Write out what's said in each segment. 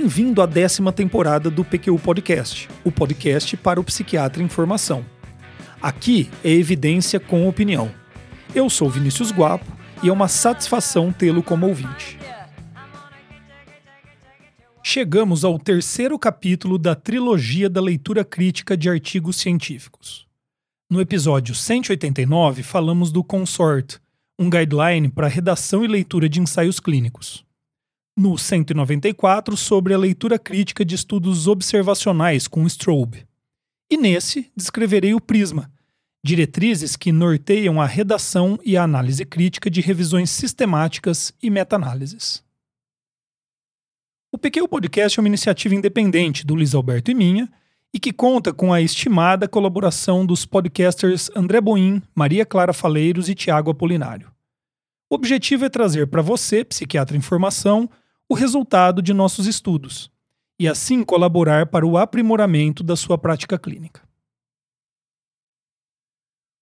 Bem-vindo à décima temporada do PQU Podcast, o podcast para o psiquiatra em formação. Aqui é evidência com opinião. Eu sou Vinícius Guapo e é uma satisfação tê-lo como ouvinte. Chegamos ao terceiro capítulo da trilogia da leitura crítica de artigos científicos. No episódio 189, falamos do Consort, um guideline para redação e leitura de ensaios clínicos no 194 sobre a leitura crítica de estudos observacionais com Strobe. E nesse descreverei o Prisma, diretrizes que norteiam a redação e a análise crítica de revisões sistemáticas e meta-análises. O PQ Podcast é uma iniciativa independente do Luiz Alberto e minha e que conta com a estimada colaboração dos podcasters André Boim, Maria Clara Faleiros e Tiago Apolinário. O objetivo é trazer para você, psiquiatra em formação, o resultado de nossos estudos e assim colaborar para o aprimoramento da sua prática clínica.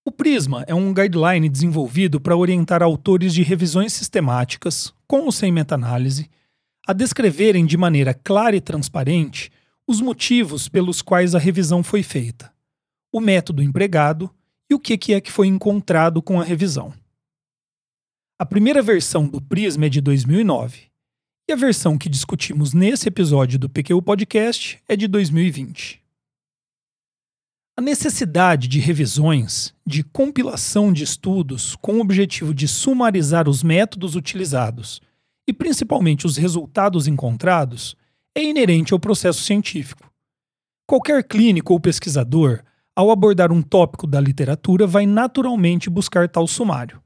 O Prisma é um guideline desenvolvido para orientar autores de revisões sistemáticas, com ou sem meta-análise, a descreverem de maneira clara e transparente os motivos pelos quais a revisão foi feita, o método empregado e o que é que foi encontrado com a revisão. A primeira versão do Prisma é de 2009 e a versão que discutimos nesse episódio do PQ Podcast é de 2020. A necessidade de revisões, de compilação de estudos com o objetivo de sumarizar os métodos utilizados e principalmente os resultados encontrados é inerente ao processo científico. Qualquer clínico ou pesquisador, ao abordar um tópico da literatura, vai naturalmente buscar tal sumário.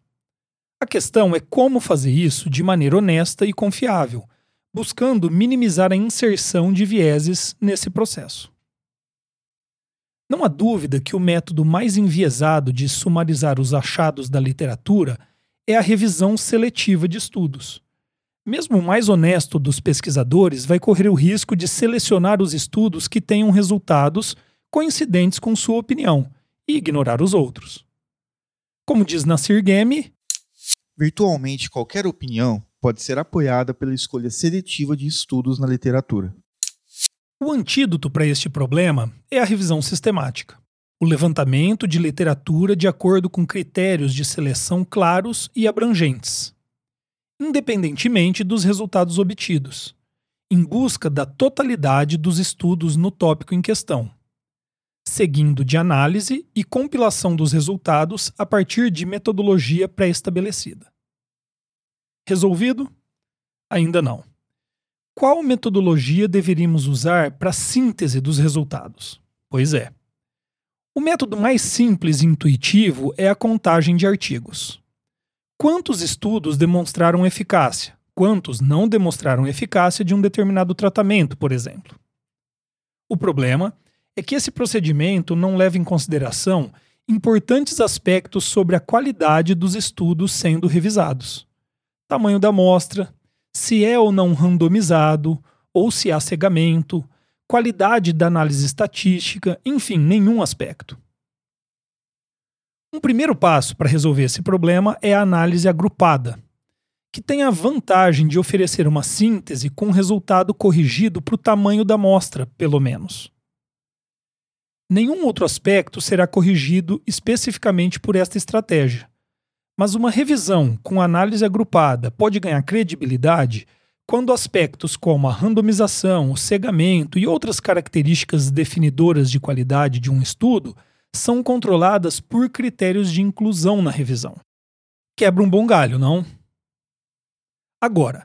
A questão é como fazer isso de maneira honesta e confiável, buscando minimizar a inserção de vieses nesse processo. Não há dúvida que o método mais enviesado de sumarizar os achados da literatura é a revisão seletiva de estudos. Mesmo o mais honesto dos pesquisadores vai correr o risco de selecionar os estudos que tenham resultados coincidentes com sua opinião e ignorar os outros. Como diz Nasir Gemi, virtualmente qualquer opinião pode ser apoiada pela escolha seletiva de estudos na literatura. O antídoto para este problema é a revisão sistemática. O levantamento de literatura de acordo com critérios de seleção claros e abrangentes, independentemente dos resultados obtidos, em busca da totalidade dos estudos no tópico em questão, seguindo de análise e compilação dos resultados a partir de metodologia pré-estabelecida. Resolvido? Ainda não. Qual metodologia deveríamos usar para síntese dos resultados? Pois é. O método mais simples e intuitivo é a contagem de artigos. Quantos estudos demonstraram eficácia? Quantos não demonstraram eficácia de um determinado tratamento, por exemplo? O problema é que esse procedimento não leva em consideração importantes aspectos sobre a qualidade dos estudos sendo revisados tamanho da amostra, se é ou não randomizado, ou se há cegamento, qualidade da análise estatística, enfim, nenhum aspecto. Um primeiro passo para resolver esse problema é a análise agrupada, que tem a vantagem de oferecer uma síntese com resultado corrigido para o tamanho da amostra, pelo menos. Nenhum outro aspecto será corrigido especificamente por esta estratégia, mas uma revisão com análise agrupada pode ganhar credibilidade quando aspectos como a randomização, o cegamento e outras características definidoras de qualidade de um estudo são controladas por critérios de inclusão na revisão. Quebra um bom galho, não? Agora,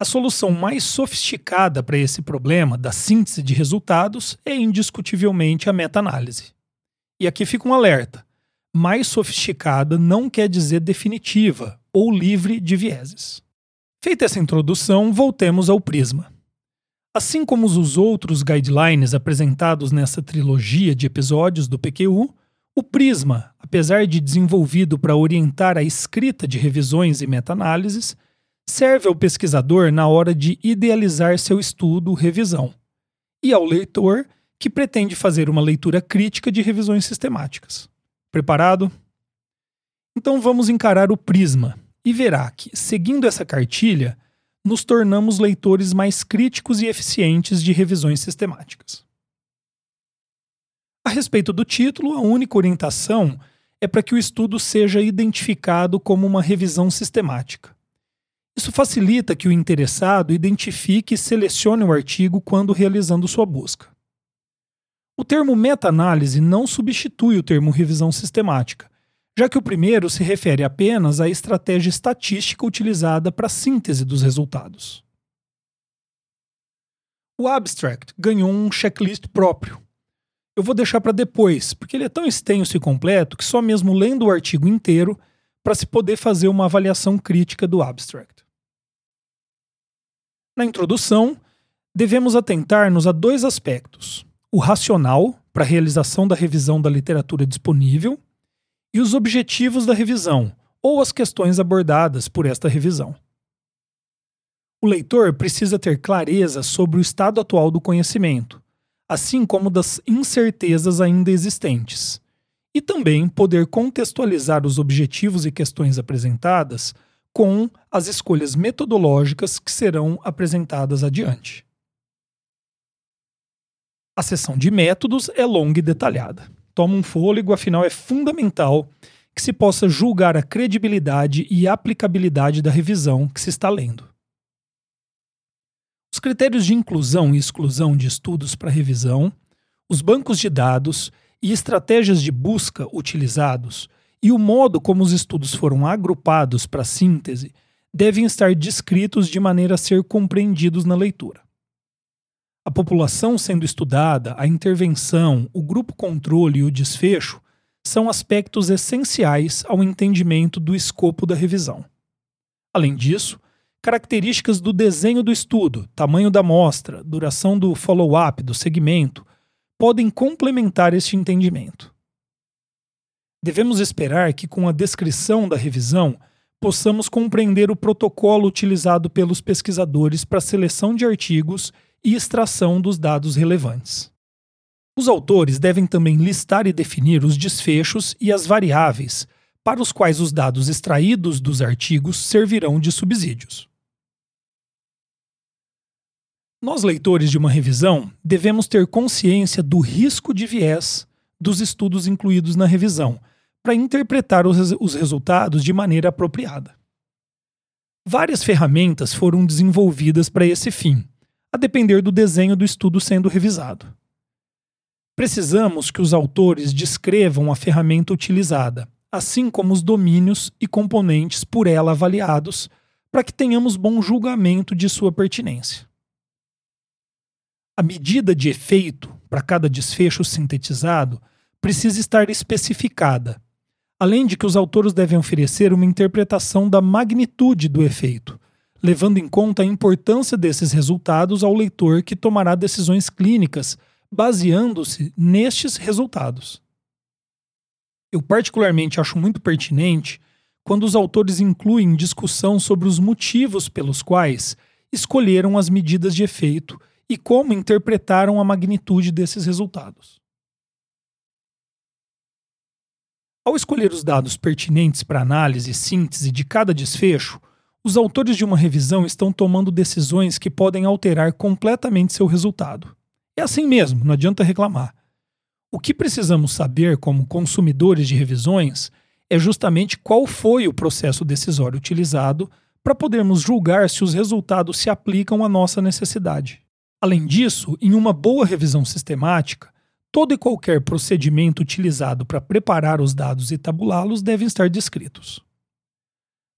a solução mais sofisticada para esse problema da síntese de resultados é indiscutivelmente a meta-análise. E aqui fica um alerta: mais sofisticada não quer dizer definitiva ou livre de vieses. Feita essa introdução, voltemos ao prisma. Assim como os outros guidelines apresentados nessa trilogia de episódios do PQU, o Prisma, apesar de desenvolvido para orientar a escrita de revisões e meta-análises, serve ao pesquisador na hora de idealizar seu estudo revisão, e ao leitor que pretende fazer uma leitura crítica de revisões sistemáticas. Preparado? Então vamos encarar o prisma e verá que, seguindo essa cartilha, nos tornamos leitores mais críticos e eficientes de revisões sistemáticas. A respeito do título, a única orientação é para que o estudo seja identificado como uma revisão sistemática. Isso facilita que o interessado identifique e selecione o artigo quando realizando sua busca. O termo meta-análise não substitui o termo revisão sistemática, já que o primeiro se refere apenas à estratégia estatística utilizada para a síntese dos resultados. O abstract ganhou um checklist próprio. Eu vou deixar para depois, porque ele é tão extenso e completo que só mesmo lendo o artigo inteiro para se poder fazer uma avaliação crítica do abstract. Na introdução, devemos atentar-nos a dois aspectos: o racional, para a realização da revisão da literatura disponível, e os objetivos da revisão, ou as questões abordadas por esta revisão. O leitor precisa ter clareza sobre o estado atual do conhecimento, assim como das incertezas ainda existentes, e também poder contextualizar os objetivos e questões apresentadas com as escolhas metodológicas que serão apresentadas adiante. A seção de métodos é longa e detalhada. Toma um fôlego, afinal é fundamental que se possa julgar a credibilidade e aplicabilidade da revisão que se está lendo. Os critérios de inclusão e exclusão de estudos para revisão, os bancos de dados e estratégias de busca utilizados e o modo como os estudos foram agrupados para síntese devem estar descritos de maneira a ser compreendidos na leitura. A população sendo estudada, a intervenção, o grupo controle e o desfecho são aspectos essenciais ao entendimento do escopo da revisão. Além disso, características do desenho do estudo, tamanho da amostra, duração do follow-up, do segmento, podem complementar este entendimento. Devemos esperar que, com a descrição da revisão, possamos compreender o protocolo utilizado pelos pesquisadores para a seleção de artigos e extração dos dados relevantes. Os autores devem também listar e definir os desfechos e as variáveis para os quais os dados extraídos dos artigos servirão de subsídios. Nós, leitores de uma revisão, devemos ter consciência do risco de viés dos estudos incluídos na revisão para interpretar os, os resultados de maneira apropriada. Várias ferramentas foram desenvolvidas para esse fim, a depender do desenho do estudo sendo revisado. Precisamos que os autores descrevam a ferramenta utilizada, assim como os domínios e componentes por ela avaliados, para que tenhamos bom julgamento de sua pertinência. A medida de efeito para cada desfecho sintetizado precisa estar especificada além de que os autores devem oferecer uma interpretação da magnitude do efeito, levando em conta a importância desses resultados ao leitor que tomará decisões clínicas baseando-se nestes resultados. Eu particularmente acho muito pertinente quando os autores incluem discussão sobre os motivos pelos quais escolheram as medidas de efeito e como interpretaram a magnitude desses resultados. Ao escolher os dados pertinentes para análise e síntese de cada desfecho, os autores de uma revisão estão tomando decisões que podem alterar completamente seu resultado. É assim mesmo, não adianta reclamar. O que precisamos saber como consumidores de revisões é justamente qual foi o processo decisório utilizado para podermos julgar se os resultados se aplicam à nossa necessidade. Além disso, em uma boa revisão sistemática, Todo e qualquer procedimento utilizado para preparar os dados e tabulá-los devem estar descritos.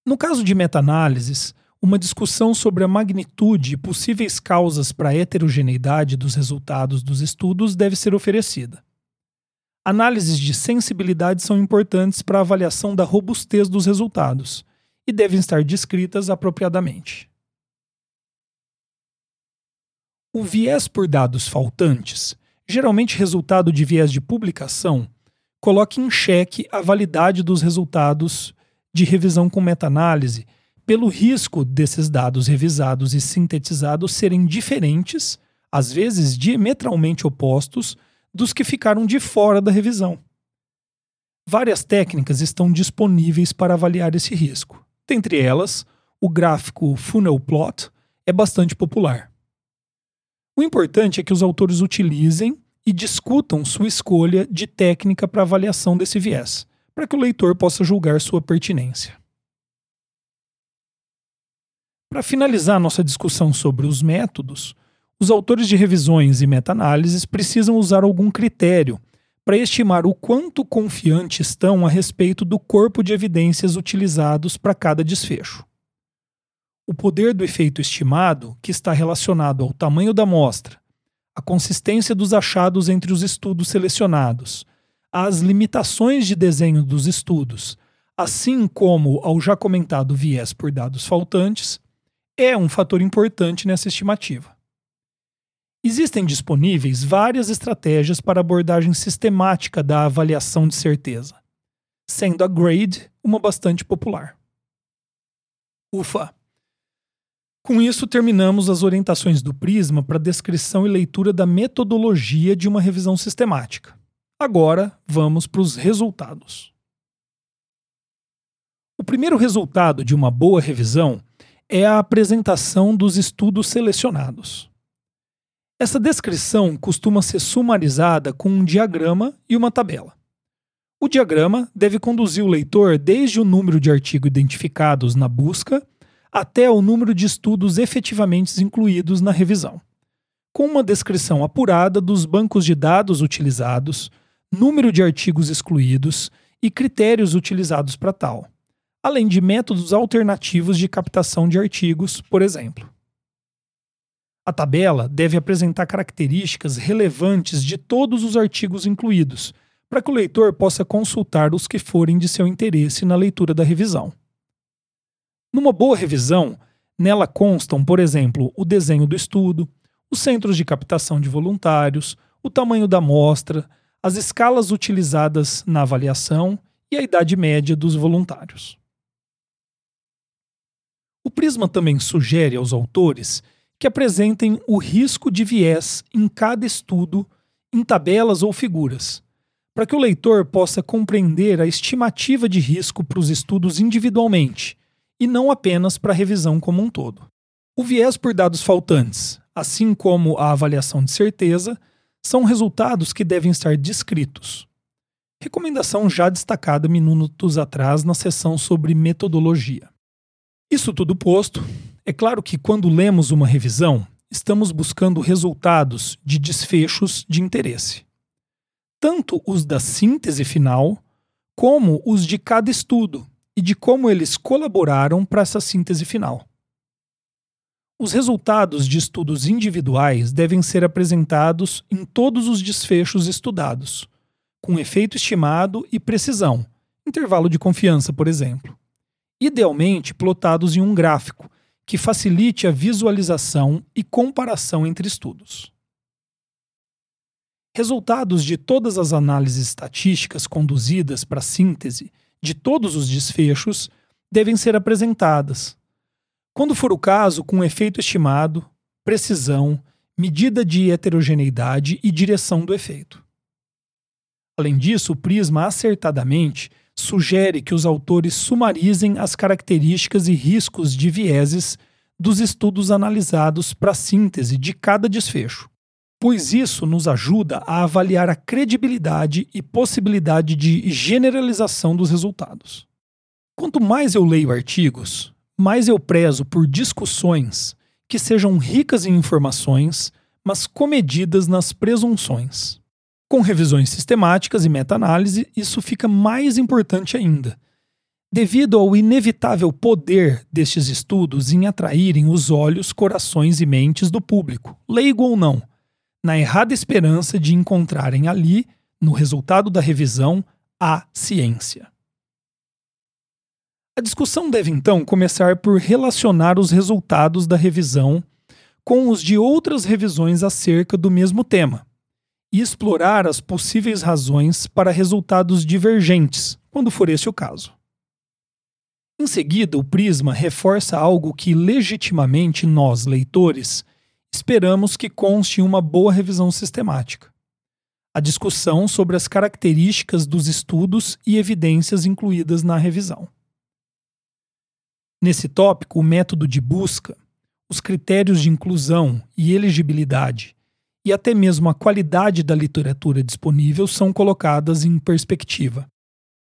No caso de meta-análises, uma discussão sobre a magnitude e possíveis causas para a heterogeneidade dos resultados dos estudos deve ser oferecida. Análises de sensibilidade são importantes para a avaliação da robustez dos resultados e devem estar descritas apropriadamente. O viés por dados faltantes geralmente resultado de viés de publicação, coloque em xeque a validade dos resultados de revisão com meta-análise, pelo risco desses dados revisados e sintetizados serem diferentes, às vezes diametralmente opostos, dos que ficaram de fora da revisão. Várias técnicas estão disponíveis para avaliar esse risco. Dentre elas, o gráfico Funnel Plot, é bastante popular. O importante é que os autores utilizem e discutam sua escolha de técnica para avaliação desse viés, para que o leitor possa julgar sua pertinência. Para finalizar nossa discussão sobre os métodos, os autores de revisões e meta-análises precisam usar algum critério para estimar o quanto confiantes estão a respeito do corpo de evidências utilizados para cada desfecho. O poder do efeito estimado, que está relacionado ao tamanho da amostra, a consistência dos achados entre os estudos selecionados, às limitações de desenho dos estudos, assim como ao já comentado viés por dados faltantes, é um fator importante nessa estimativa. Existem disponíveis várias estratégias para abordagem sistemática da avaliação de certeza, sendo a GRADE uma bastante popular. Ufa! Com isso, terminamos as orientações do Prisma para descrição e leitura da metodologia de uma revisão sistemática. Agora, vamos para os resultados. O primeiro resultado de uma boa revisão é a apresentação dos estudos selecionados. Essa descrição costuma ser sumarizada com um diagrama e uma tabela. O diagrama deve conduzir o leitor desde o número de artigos identificados na busca até o número de estudos efetivamente incluídos na revisão, com uma descrição apurada dos bancos de dados utilizados, número de artigos excluídos e critérios utilizados para tal além de métodos alternativos de captação de artigos, por exemplo. A tabela deve apresentar características relevantes de todos os artigos incluídos, para que o leitor possa consultar os que forem de seu interesse na leitura da revisão. Numa boa revisão, nela constam, por exemplo, o desenho do estudo, os centros de captação de voluntários, o tamanho da amostra, as escalas utilizadas na avaliação e a idade média dos voluntários. O Prisma também sugere aos autores que apresentem o risco de viés em cada estudo em tabelas ou figuras, para que o leitor possa compreender a estimativa de risco para os estudos individualmente e não apenas para a revisão como um todo. O viés por dados faltantes, assim como a avaliação de certeza, são resultados que devem estar descritos. Recomendação já destacada minutos atrás na sessão sobre metodologia. Isso tudo posto, é claro que quando lemos uma revisão, estamos buscando resultados de desfechos de interesse. Tanto os da síntese final, como os de cada estudo e de como eles colaboraram para essa síntese final. Os resultados de estudos individuais devem ser apresentados em todos os desfechos estudados, com efeito estimado e precisão, intervalo de confiança, por exemplo idealmente plotados em um gráfico, que facilite a visualização e comparação entre estudos. Resultados de todas as análises estatísticas conduzidas para síntese de todos os desfechos devem ser apresentadas, quando for o caso, com efeito estimado, precisão, medida de heterogeneidade e direção do efeito. Além disso, o Prisma acertadamente sugere que os autores sumarizem as características e riscos de vieses dos estudos analisados para síntese de cada desfecho, pois isso nos ajuda a avaliar a credibilidade e possibilidade de generalização dos resultados. Quanto mais eu leio artigos, mais eu prezo por discussões que sejam ricas em informações, mas comedidas nas presunções. Com revisões sistemáticas e meta-análise, isso fica mais importante ainda, devido ao inevitável poder destes estudos em atraírem os olhos, corações e mentes do público, leigo ou não, na errada esperança de encontrarem ali, no resultado da revisão, a ciência. A discussão deve então começar por relacionar os resultados da revisão com os de outras revisões acerca do mesmo tema e explorar as possíveis razões para resultados divergentes, quando for esse o caso. Em seguida, o Prisma reforça algo que legitimamente nós, leitores, esperamos que conste em uma boa revisão sistemática. A discussão sobre as características dos estudos e evidências incluídas na revisão. Nesse tópico, o método de busca, os critérios de inclusão e elegibilidade e até mesmo a qualidade da literatura disponível são colocadas em perspectiva.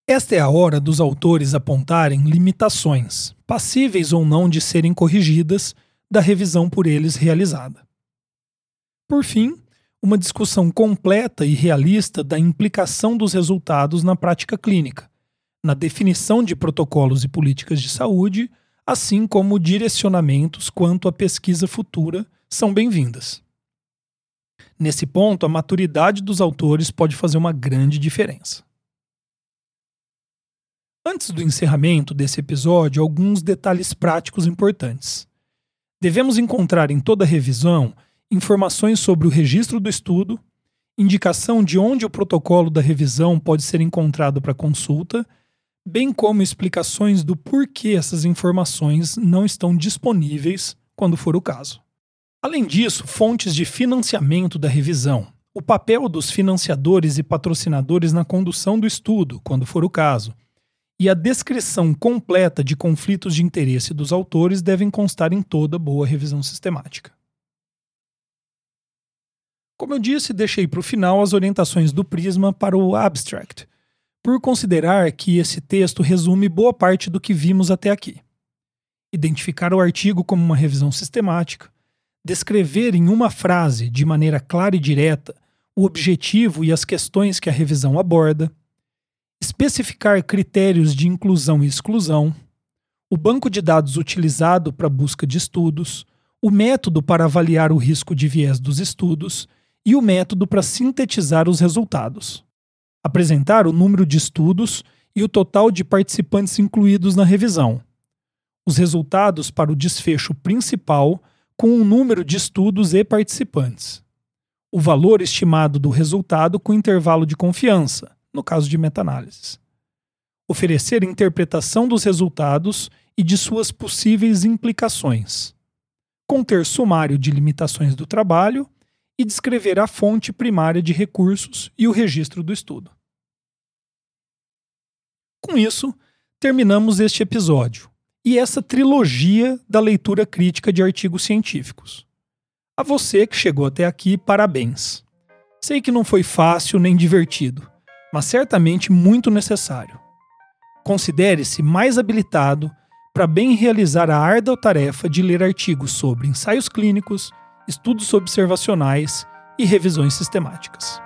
Esta é a hora dos autores apontarem limitações, passíveis ou não de serem corrigidas, da revisão por eles realizada. Por fim, uma discussão completa e realista da implicação dos resultados na prática clínica, na definição de protocolos e políticas de saúde, assim como direcionamentos quanto à pesquisa futura são bem-vindas. Nesse ponto, a maturidade dos autores pode fazer uma grande diferença. Antes do encerramento desse episódio, alguns detalhes práticos importantes. Devemos encontrar em toda revisão informações sobre o registro do estudo, indicação de onde o protocolo da revisão pode ser encontrado para consulta, bem como explicações do porquê essas informações não estão disponíveis quando for o caso. Além disso, fontes de financiamento da revisão, o papel dos financiadores e patrocinadores na condução do estudo, quando for o caso, e a descrição completa de conflitos de interesse dos autores devem constar em toda boa revisão sistemática. Como eu disse, deixei para o final as orientações do Prisma para o abstract, por considerar que esse texto resume boa parte do que vimos até aqui. Identificar o artigo como uma revisão sistemática, descrever em uma frase, de maneira clara e direta, o objetivo e as questões que a revisão aborda, especificar critérios de inclusão e exclusão, o banco de dados utilizado para busca de estudos, o método para avaliar o risco de viés dos estudos e o método para sintetizar os resultados. Apresentar o número de estudos e o total de participantes incluídos na revisão. Os resultados para o desfecho principal com o número de estudos e participantes. O valor estimado do resultado com intervalo de confiança no caso de meta-análises. Oferecer interpretação dos resultados e de suas possíveis implicações. Conter sumário de limitações do trabalho e descrever a fonte primária de recursos e o registro do estudo. Com isso, terminamos este episódio e essa trilogia da leitura crítica de artigos científicos. A você que chegou até aqui, parabéns. Sei que não foi fácil nem divertido mas certamente muito necessário. Considere-se mais habilitado para bem realizar a árdua tarefa de ler artigos sobre ensaios clínicos, estudos observacionais e revisões sistemáticas.